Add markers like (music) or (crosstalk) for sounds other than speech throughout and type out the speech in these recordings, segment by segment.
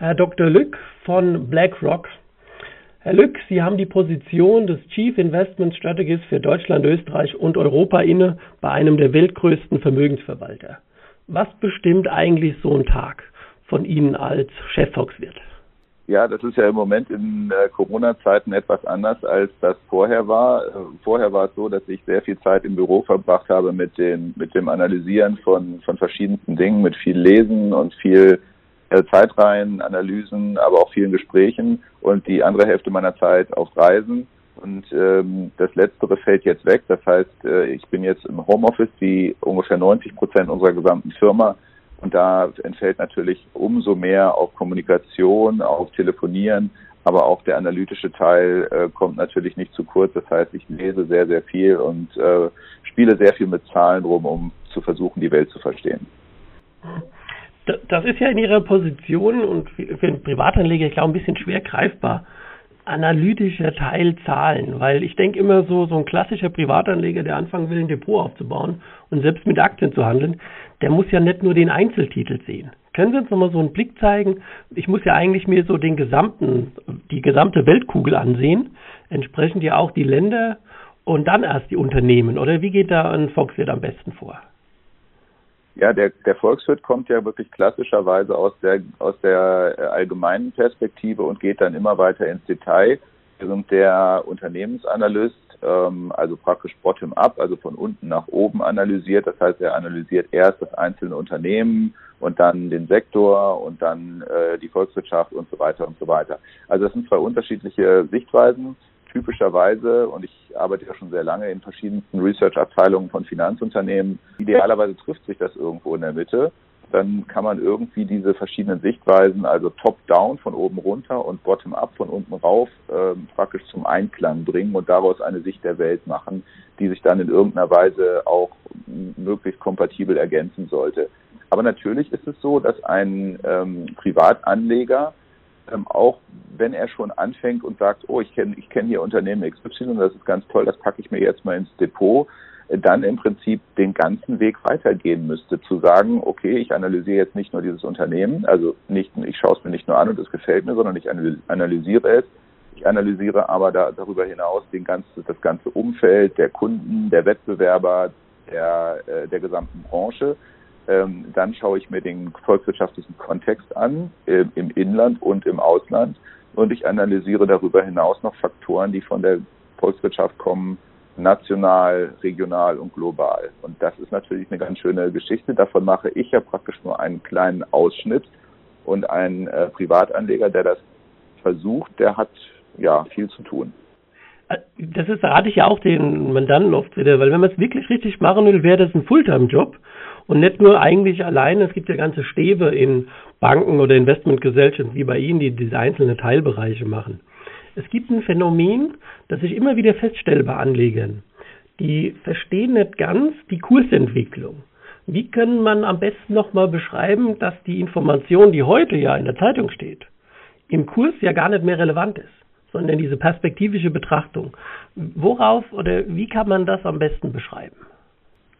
Herr Dr. Lück von BlackRock. Herr Lück, Sie haben die Position des Chief Investment Strategist für Deutschland, Österreich und Europa inne bei einem der weltgrößten Vermögensverwalter. Was bestimmt eigentlich so ein Tag von Ihnen als Chefvolkswirt? Ja, das ist ja im Moment in äh, Corona-Zeiten etwas anders, als das vorher war. Äh, vorher war es so, dass ich sehr viel Zeit im Büro verbracht habe mit, den, mit dem Analysieren von, von verschiedensten Dingen, mit viel Lesen und viel äh, Zeitreihen, Analysen, aber auch vielen Gesprächen und die andere Hälfte meiner Zeit auf Reisen. Und ähm, das Letztere fällt jetzt weg. Das heißt, äh, ich bin jetzt im Homeoffice, wie ungefähr 90 Prozent unserer gesamten Firma. Und da entfällt natürlich umso mehr auf Kommunikation, auf Telefonieren, aber auch der analytische Teil äh, kommt natürlich nicht zu kurz. Das heißt, ich lese sehr, sehr viel und äh, spiele sehr viel mit Zahlen rum, um zu versuchen, die Welt zu verstehen. Das ist ja in Ihrer Position und für einen Privatanleger, ich glaube, ein bisschen schwer greifbar analytischer Teil Zahlen, weil ich denke immer so, so ein klassischer Privatanleger, der anfangen will, ein Depot aufzubauen und selbst mit Aktien zu handeln, der muss ja nicht nur den Einzeltitel sehen. Können Sie uns nochmal so einen Blick zeigen? Ich muss ja eigentlich mir so den gesamten, die gesamte Weltkugel ansehen, entsprechend ja auch die Länder und dann erst die Unternehmen. Oder wie geht da ein Volkswirt am besten vor? Ja, der, der Volkswirt kommt ja wirklich klassischerweise aus der, aus der äh, allgemeinen Perspektive und geht dann immer weiter ins Detail, während der Unternehmensanalyst ähm, also praktisch bottom-up, also von unten nach oben analysiert. Das heißt, er analysiert erst das einzelne Unternehmen und dann den Sektor und dann äh, die Volkswirtschaft und so weiter und so weiter. Also das sind zwei unterschiedliche Sichtweisen typischerweise, und ich arbeite ja schon sehr lange in verschiedensten Research-Abteilungen von Finanzunternehmen, idealerweise trifft sich das irgendwo in der Mitte. Dann kann man irgendwie diese verschiedenen Sichtweisen, also top-down von oben runter und bottom-up von unten rauf, äh, praktisch zum Einklang bringen und daraus eine Sicht der Welt machen, die sich dann in irgendeiner Weise auch möglichst kompatibel ergänzen sollte. Aber natürlich ist es so, dass ein ähm, Privatanleger ähm, auch wenn er schon anfängt und sagt, oh, ich kenne ich kenn hier Unternehmen XY, das ist ganz toll, das packe ich mir jetzt mal ins Depot, äh, dann im Prinzip den ganzen Weg weitergehen müsste, zu sagen, okay, ich analysiere jetzt nicht nur dieses Unternehmen, also nicht, ich schaue es mir nicht nur an und es gefällt mir, sondern ich analysiere es. Ich analysiere aber da, darüber hinaus den ganzen, das ganze Umfeld der Kunden, der Wettbewerber, der, äh, der gesamten Branche ähm, dann schaue ich mir den volkswirtschaftlichen Kontext an, äh, im Inland und im Ausland. Und ich analysiere darüber hinaus noch Faktoren, die von der Volkswirtschaft kommen, national, regional und global. Und das ist natürlich eine ganz schöne Geschichte. Davon mache ich ja praktisch nur einen kleinen Ausschnitt. Und ein äh, Privatanleger, der das versucht, der hat ja viel zu tun. Äh, das ist, rate ich ja auch den Mandanten oft wieder, weil wenn man es wirklich richtig machen will, wäre das ein Fulltime-Job. Und nicht nur eigentlich alleine, es gibt ja ganze Stäbe in Banken oder Investmentgesellschaften wie bei Ihnen, die diese einzelnen Teilbereiche machen. Es gibt ein Phänomen, das ich immer wieder feststelle bei Anlegern. Die verstehen nicht ganz die Kursentwicklung. Wie kann man am besten nochmal beschreiben, dass die Information, die heute ja in der Zeitung steht, im Kurs ja gar nicht mehr relevant ist, sondern diese perspektivische Betrachtung. Worauf oder wie kann man das am besten beschreiben?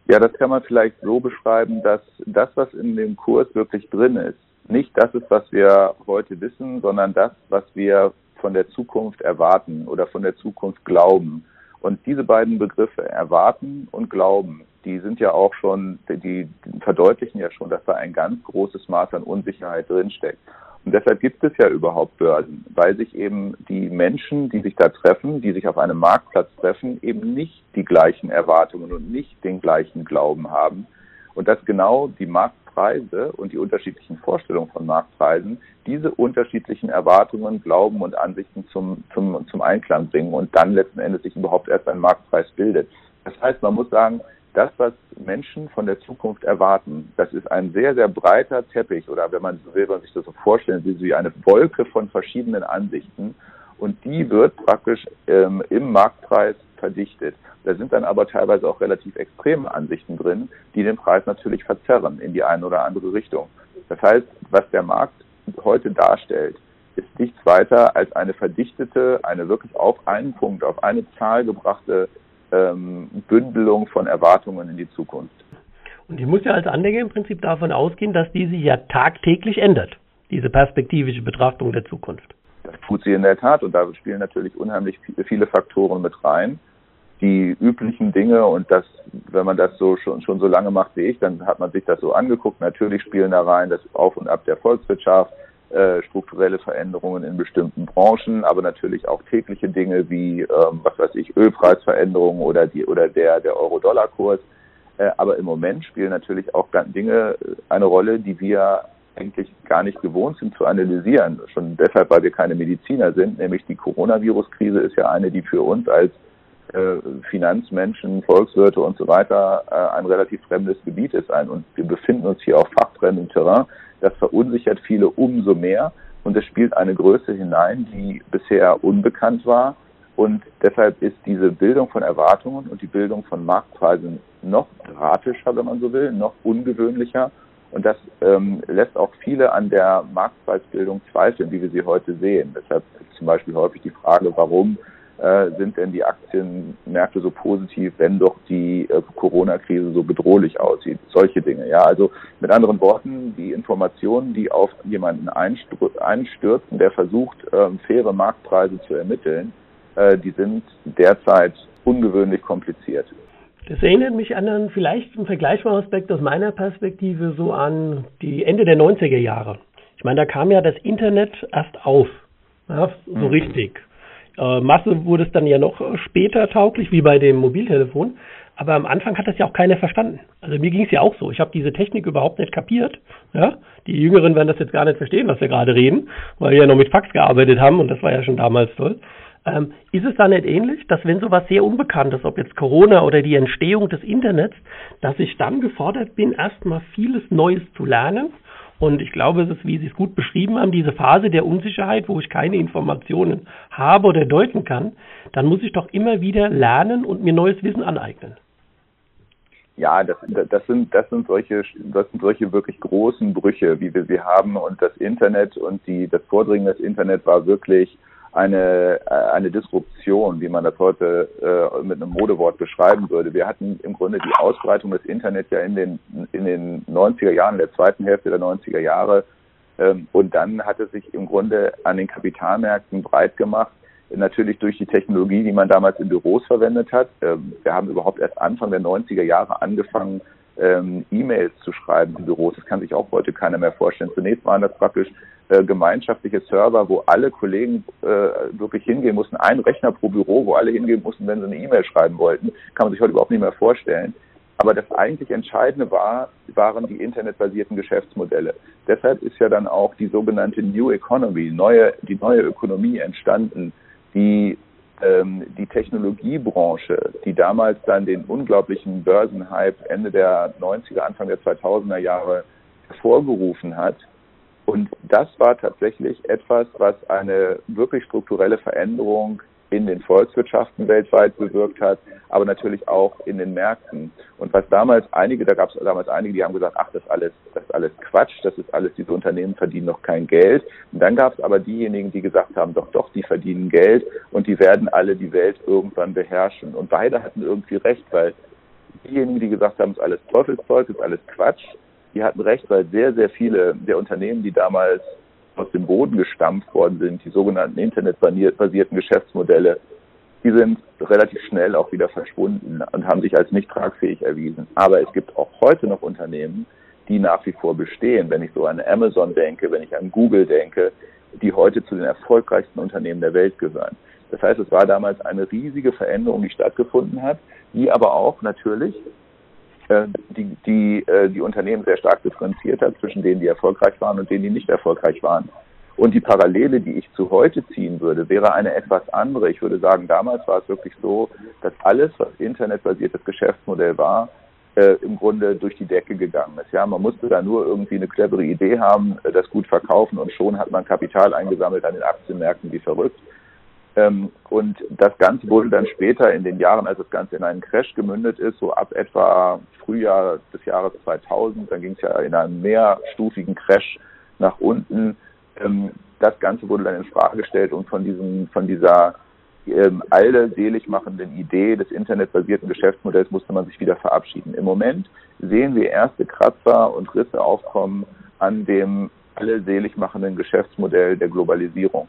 Ja, das kann man vielleicht so beschreiben, dass das, was in dem Kurs wirklich drin ist, nicht das ist, was wir heute wissen, sondern das, was wir von der Zukunft erwarten oder von der Zukunft glauben. Und diese beiden Begriffe, erwarten und glauben, die sind ja auch schon, die verdeutlichen ja schon, dass da ein ganz großes Maß an Unsicherheit drinsteckt. Und deshalb gibt es ja überhaupt Börsen, weil sich eben die Menschen, die sich da treffen, die sich auf einem Marktplatz treffen, eben nicht die gleichen Erwartungen und nicht den gleichen Glauben haben. Und dass genau die Marktpreise und die unterschiedlichen Vorstellungen von Marktpreisen diese unterschiedlichen Erwartungen, Glauben und Ansichten zum, zum, zum Einklang bringen und dann letzten Endes sich überhaupt erst ein Marktpreis bildet. Das heißt, man muss sagen, das, was Menschen von der Zukunft erwarten, das ist ein sehr, sehr breiter Teppich oder wenn man will, man sich das so vorstellen, wie eine Wolke von verschiedenen Ansichten und die wird praktisch ähm, im Marktpreis verdichtet. Da sind dann aber teilweise auch relativ extreme Ansichten drin, die den Preis natürlich verzerren in die eine oder andere Richtung. Das heißt, was der Markt heute darstellt, ist nichts weiter als eine verdichtete, eine wirklich auf einen Punkt, auf eine Zahl gebrachte ähm, Bündelung von Erwartungen in die Zukunft. Und ich muss ja als Anleger im Prinzip davon ausgehen, dass die sich ja tagtäglich ändert, diese perspektivische Betrachtung der Zukunft. Das tut sie in der Tat und da spielen natürlich unheimlich viele Faktoren mit rein. Die üblichen Dinge und das, wenn man das so schon, schon so lange macht wie ich, dann hat man sich das so angeguckt. Natürlich spielen da rein das Auf und Ab der Volkswirtschaft, äh, strukturelle Veränderungen in bestimmten Branchen, aber natürlich auch tägliche Dinge wie, ähm, was weiß ich, Ölpreisveränderungen oder die oder der der Euro-Dollar-Kurs. Äh, aber im Moment spielen natürlich auch Dinge äh, eine Rolle, die wir eigentlich gar nicht gewohnt sind zu analysieren. Schon deshalb, weil wir keine Mediziner sind, nämlich die Coronavirus-Krise ist ja eine, die für uns als Finanzmenschen, Volkswirte und so weiter äh, ein relativ fremdes Gebiet ist. Ein, und wir befinden uns hier auf fachfremdem Terrain. Das verunsichert viele umso mehr und es spielt eine Größe hinein, die bisher unbekannt war. Und deshalb ist diese Bildung von Erwartungen und die Bildung von Marktpreisen noch dramatischer, wenn man so will, noch ungewöhnlicher. Und das ähm, lässt auch viele an der Marktpreisbildung zweifeln, wie wir sie heute sehen. Deshalb zum Beispiel häufig die Frage, warum äh, sind denn die Aktienmärkte so positiv, wenn doch die äh, Corona-Krise so bedrohlich aussieht? Solche Dinge. Ja, also mit anderen Worten, die Informationen, die auf jemanden einstürzen, der versucht, äh, faire Marktpreise zu ermitteln, äh, die sind derzeit ungewöhnlich kompliziert. Das erinnert mich an einen vielleicht einen vergleichbaren Aspekt aus meiner Perspektive so an die Ende der 90er Jahre. Ich meine, da kam ja das Internet erst auf, ja, so mhm. richtig. Äh, Masse wurde es dann ja noch später tauglich, wie bei dem Mobiltelefon. Aber am Anfang hat das ja auch keiner verstanden. Also mir ging es ja auch so. Ich habe diese Technik überhaupt nicht kapiert. Ja? Die Jüngeren werden das jetzt gar nicht verstehen, was wir gerade reden, weil wir ja noch mit Fax gearbeitet haben und das war ja schon damals toll. Ähm, ist es da nicht ähnlich, dass wenn sowas sehr unbekannt ist, ob jetzt Corona oder die Entstehung des Internets, dass ich dann gefordert bin, erstmal vieles Neues zu lernen und ich glaube, es ist, wie Sie es gut beschrieben haben, diese Phase der Unsicherheit, wo ich keine Informationen habe oder deuten kann, dann muss ich doch immer wieder lernen und mir neues Wissen aneignen. Ja, das, das sind das sind solche das sind solche wirklich großen Brüche, wie wir sie haben und das Internet und die das Vordringen des Internet war wirklich eine, äh, eine Disruption, wie man das heute äh, mit einem Modewort beschreiben würde. Wir hatten im Grunde die Ausbreitung des Internets ja in den, in den 90er Jahren, der zweiten Hälfte der 90er Jahre. Ähm, und dann hat es sich im Grunde an den Kapitalmärkten breit gemacht. Natürlich durch die Technologie, die man damals in Büros verwendet hat. Ähm, wir haben überhaupt erst Anfang der 90er Jahre angefangen, ähm, E-Mails zu schreiben in Büros. Das kann sich auch heute keiner mehr vorstellen. Zunächst waren das praktisch äh, gemeinschaftliche Server, wo alle Kollegen äh, wirklich hingehen mussten. Ein Rechner pro Büro, wo alle hingehen mussten, wenn sie eine E-Mail schreiben wollten. Kann man sich heute überhaupt nicht mehr vorstellen. Aber das eigentlich Entscheidende war, waren die internetbasierten Geschäftsmodelle. Deshalb ist ja dann auch die sogenannte New Economy, neue, die neue Ökonomie entstanden, die die Technologiebranche, die damals dann den unglaublichen Börsenhype Ende der 90er, Anfang der 2000er Jahre hervorgerufen hat. Und das war tatsächlich etwas, was eine wirklich strukturelle Veränderung in den Volkswirtschaften weltweit bewirkt hat, aber natürlich auch in den Märkten. Und was damals einige, da gab es damals einige, die haben gesagt, ach, das ist alles, das ist alles Quatsch, das ist alles, diese Unternehmen verdienen noch kein Geld. Und dann gab es aber diejenigen, die gesagt haben, doch, doch, die verdienen Geld und die werden alle die Welt irgendwann beherrschen. Und beide hatten irgendwie recht, weil diejenigen, die gesagt haben, es ist alles Teufelszeug, es ist alles Quatsch, die hatten recht, weil sehr, sehr viele der Unternehmen, die damals aus dem Boden gestampft worden sind, die sogenannten internetbasierten Geschäftsmodelle, die sind relativ schnell auch wieder verschwunden und haben sich als nicht tragfähig erwiesen. Aber es gibt auch heute noch Unternehmen, die nach wie vor bestehen. Wenn ich so an Amazon denke, wenn ich an Google denke, die heute zu den erfolgreichsten Unternehmen der Welt gehören. Das heißt, es war damals eine riesige Veränderung, die stattgefunden hat, die aber auch natürlich die, die, äh, die Unternehmen sehr stark differenziert hat zwischen denen, die erfolgreich waren und denen, die nicht erfolgreich waren. Und die Parallele, die ich zu heute ziehen würde, wäre eine etwas andere. Ich würde sagen, damals war es wirklich so, dass alles, was internetbasiertes Geschäftsmodell war, äh, im Grunde durch die Decke gegangen ist. Ja, man musste da nur irgendwie eine clevere Idee haben, äh, das gut verkaufen und schon hat man Kapital eingesammelt an den Aktienmärkten wie verrückt. Ähm, und das Ganze wurde dann später in den Jahren, als das Ganze in einen Crash gemündet ist, so ab etwa Frühjahr des Jahres 2000, dann ging es ja in einen mehrstufigen Crash nach unten. Ähm, das Ganze wurde dann in Frage gestellt und von diesem, von dieser ähm, alle selig machenden Idee des internetbasierten Geschäftsmodells musste man sich wieder verabschieden. Im Moment sehen wir erste Kratzer und Risse aufkommen an dem alle selig machenden Geschäftsmodell der Globalisierung.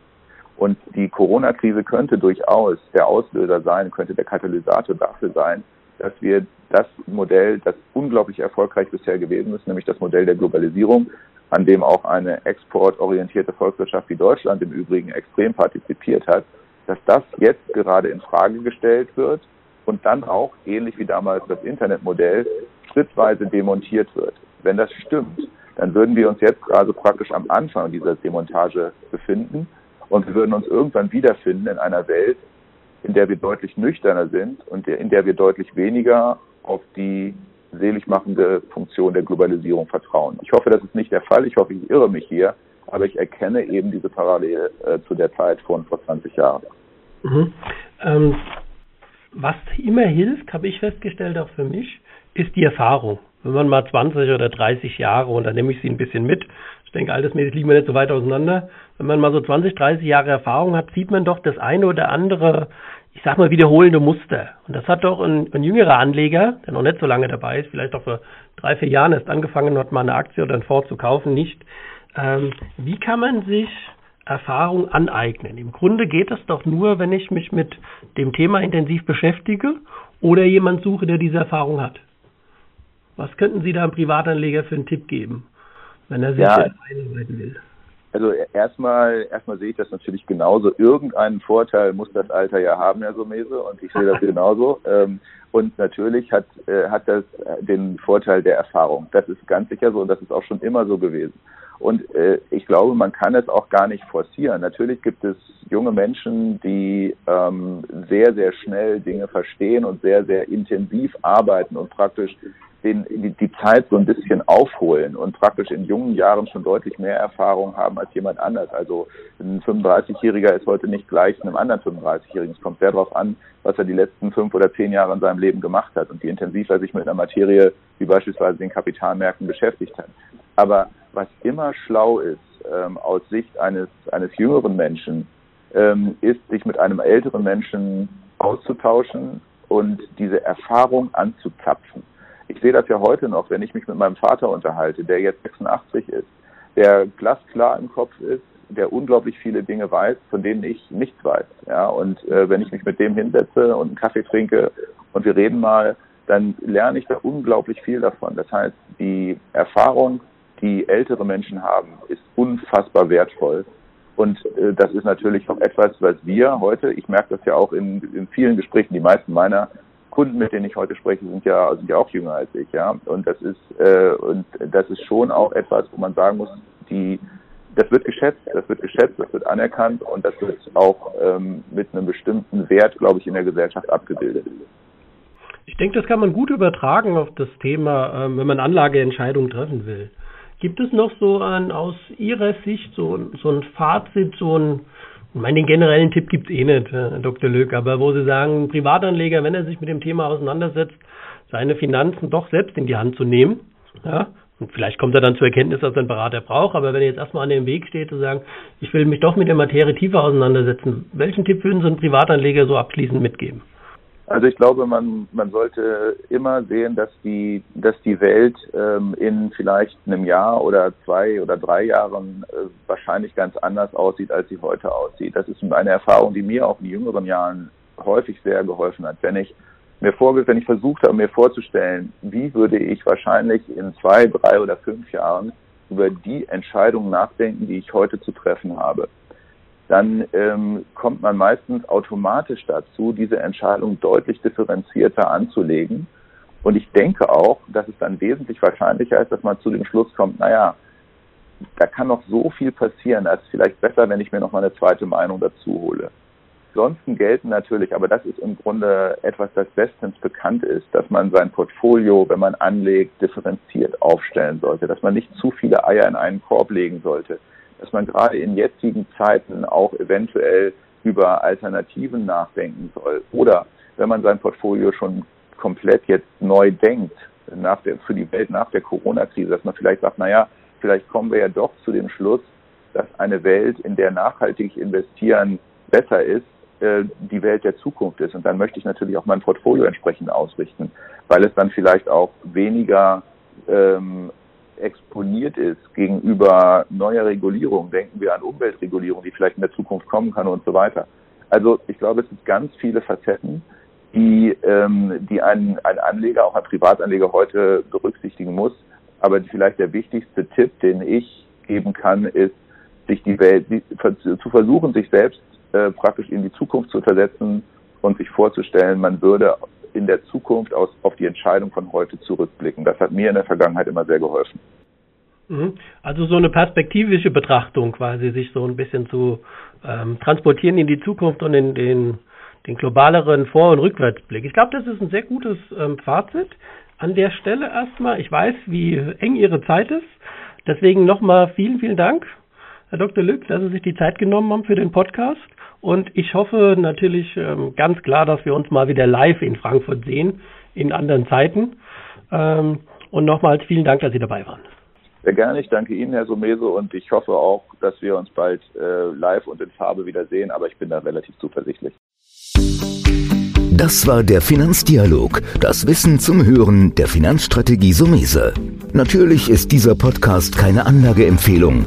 Und die Corona-Krise könnte durchaus der Auslöser sein, könnte der Katalysator dafür sein, dass wir das Modell, das unglaublich erfolgreich bisher gewesen ist, nämlich das Modell der Globalisierung, an dem auch eine exportorientierte Volkswirtschaft wie Deutschland im Übrigen extrem partizipiert hat, dass das jetzt gerade in Frage gestellt wird und dann auch, ähnlich wie damals das Internetmodell, schrittweise demontiert wird. Wenn das stimmt, dann würden wir uns jetzt also praktisch am Anfang dieser Demontage befinden und wir würden uns irgendwann wiederfinden in einer Welt, in der wir deutlich nüchterner sind und in der wir deutlich weniger auf die seligmachende Funktion der Globalisierung vertrauen. Ich hoffe, das ist nicht der Fall. Ich hoffe, ich irre mich hier aber ich erkenne eben diese Parallele äh, zu der Zeit von vor 20 Jahren. Mhm. Ähm, was immer hilft, habe ich festgestellt, auch für mich, ist die Erfahrung. Wenn man mal 20 oder 30 Jahre, und da nehme ich sie ein bisschen mit, ich denke, altersmäßig liegen wir nicht so weit auseinander, wenn man mal so 20, 30 Jahre Erfahrung hat, sieht man doch das eine oder andere, ich sag mal, wiederholende Muster. Und das hat doch ein, ein jüngerer Anleger, der noch nicht so lange dabei ist, vielleicht auch vor drei, vier Jahren erst angefangen hat, mal eine Aktie oder einen Fonds zu kaufen, nicht ähm, wie kann man sich Erfahrung aneignen? Im Grunde geht das doch nur, wenn ich mich mit dem Thema intensiv beschäftige oder jemand suche, der diese Erfahrung hat. Was könnten Sie da einem Privatanleger für einen Tipp geben, wenn er sich ja. einarbeiten will? Also erstmal, erstmal sehe ich das natürlich genauso. Irgendeinen Vorteil muss das Alter ja haben, Herr Sumese, und ich sehe das (laughs) genauso. Ähm, und natürlich hat, äh, hat das den Vorteil der Erfahrung. Das ist ganz sicher so und das ist auch schon immer so gewesen. Und äh, ich glaube, man kann es auch gar nicht forcieren. Natürlich gibt es junge Menschen, die ähm, sehr, sehr schnell Dinge verstehen und sehr, sehr intensiv arbeiten und praktisch den, die, die Zeit so ein bisschen aufholen und praktisch in jungen Jahren schon deutlich mehr Erfahrung haben als jemand anders. Also ein 35-Jähriger ist heute nicht gleich einem anderen 35-Jährigen. Es kommt sehr darauf an, was er die letzten fünf oder zehn Jahre in seinem Leben gemacht hat und wie intensiv er sich mit einer Materie wie beispielsweise den Kapitalmärkten beschäftigt hat. Aber was immer schlau ist ähm, aus Sicht eines, eines jüngeren Menschen, ähm, ist, sich mit einem älteren Menschen auszutauschen und diese Erfahrung anzuzapfen. Ich sehe das ja heute noch, wenn ich mich mit meinem Vater unterhalte, der jetzt 86 ist, der glasklar im Kopf ist, der unglaublich viele Dinge weiß, von denen ich nichts weiß. Ja, und äh, wenn ich mich mit dem hinsetze und einen Kaffee trinke und wir reden mal, dann lerne ich da unglaublich viel davon. Das heißt, die Erfahrung die ältere Menschen haben, ist unfassbar wertvoll. Und äh, das ist natürlich auch etwas, was wir heute, ich merke das ja auch in, in vielen Gesprächen, die meisten meiner Kunden, mit denen ich heute spreche, sind ja, sind ja auch jünger als ich, ja. Und das ist, äh, und das ist schon auch etwas, wo man sagen muss, die, das wird geschätzt, das wird geschätzt, das wird anerkannt und das wird auch ähm, mit einem bestimmten Wert, glaube ich, in der Gesellschaft abgebildet. Ich denke, das kann man gut übertragen auf das Thema, ähm, wenn man Anlageentscheidungen treffen will. Gibt es noch so ein, aus Ihrer Sicht so, so ein Fazit, so ein, ich meine, den generellen Tipp gibt es eh nicht, Herr Dr. Lück, aber wo Sie sagen, Privatanleger, wenn er sich mit dem Thema auseinandersetzt, seine Finanzen doch selbst in die Hand zu nehmen, ja, und vielleicht kommt er dann zur Erkenntnis, dass er einen Berater braucht, aber wenn er jetzt erstmal an dem Weg steht, zu sagen, ich will mich doch mit der Materie tiefer auseinandersetzen, welchen Tipp würden Sie einem Privatanleger so abschließend mitgeben? Also ich glaube, man, man sollte immer sehen, dass die, dass die Welt ähm, in vielleicht einem Jahr oder zwei oder drei Jahren äh, wahrscheinlich ganz anders aussieht, als sie heute aussieht. Das ist eine Erfahrung, die mir auch in jüngeren Jahren häufig sehr geholfen hat. Wenn ich mir vorge wenn ich versucht habe, mir vorzustellen, wie würde ich wahrscheinlich in zwei, drei oder fünf Jahren über die Entscheidungen nachdenken, die ich heute zu treffen habe dann ähm, kommt man meistens automatisch dazu, diese Entscheidung deutlich differenzierter anzulegen. Und ich denke auch, dass es dann wesentlich wahrscheinlicher ist, dass man zu dem Schluss kommt, naja, da kann noch so viel passieren, als vielleicht besser, wenn ich mir noch mal eine zweite Meinung dazu hole. Ansonsten gelten natürlich, aber das ist im Grunde etwas, das bestens bekannt ist, dass man sein Portfolio, wenn man anlegt, differenziert aufstellen sollte, dass man nicht zu viele Eier in einen Korb legen sollte, dass man gerade in jetzigen Zeiten auch eventuell über Alternativen nachdenken soll. Oder wenn man sein Portfolio schon komplett jetzt neu denkt, nach der, für die Welt nach der Corona-Krise, dass man vielleicht sagt, naja, vielleicht kommen wir ja doch zu dem Schluss, dass eine Welt, in der nachhaltig investieren besser ist, äh, die Welt der Zukunft ist. Und dann möchte ich natürlich auch mein Portfolio entsprechend ausrichten, weil es dann vielleicht auch weniger ähm, exponiert ist gegenüber neuer Regulierung. Denken wir an Umweltregulierung, die vielleicht in der Zukunft kommen kann und so weiter. Also ich glaube, es sind ganz viele Facetten, die, ähm, die ein, ein Anleger, auch ein Privatanleger heute berücksichtigen muss. Aber vielleicht der wichtigste Tipp, den ich geben kann, ist, sich die Welt, zu versuchen, sich selbst äh, praktisch in die Zukunft zu versetzen und sich vorzustellen, man würde in der Zukunft aus, auf die Entscheidung von heute zurückblicken. Das hat mir in der Vergangenheit immer sehr geholfen. Mhm. Also so eine perspektivische Betrachtung quasi, sich so ein bisschen zu ähm, transportieren in die Zukunft und in den, den globaleren Vor- und Rückwärtsblick. Ich glaube, das ist ein sehr gutes ähm, Fazit an der Stelle erstmal. Ich weiß, wie eng Ihre Zeit ist. Deswegen nochmal vielen, vielen Dank, Herr Dr. Lück, dass Sie sich die Zeit genommen haben für den Podcast. Und ich hoffe natürlich ähm, ganz klar, dass wir uns mal wieder live in Frankfurt sehen, in anderen Zeiten. Ähm, und nochmals vielen Dank, dass Sie dabei waren. Sehr gerne. Ich danke Ihnen, Herr Someso, und ich hoffe auch, dass wir uns bald äh, live und in Farbe wiedersehen, aber ich bin da relativ zuversichtlich. Das war der Finanzdialog, das Wissen zum Hören der Finanzstrategie Sumese. Natürlich ist dieser Podcast keine Anlageempfehlung,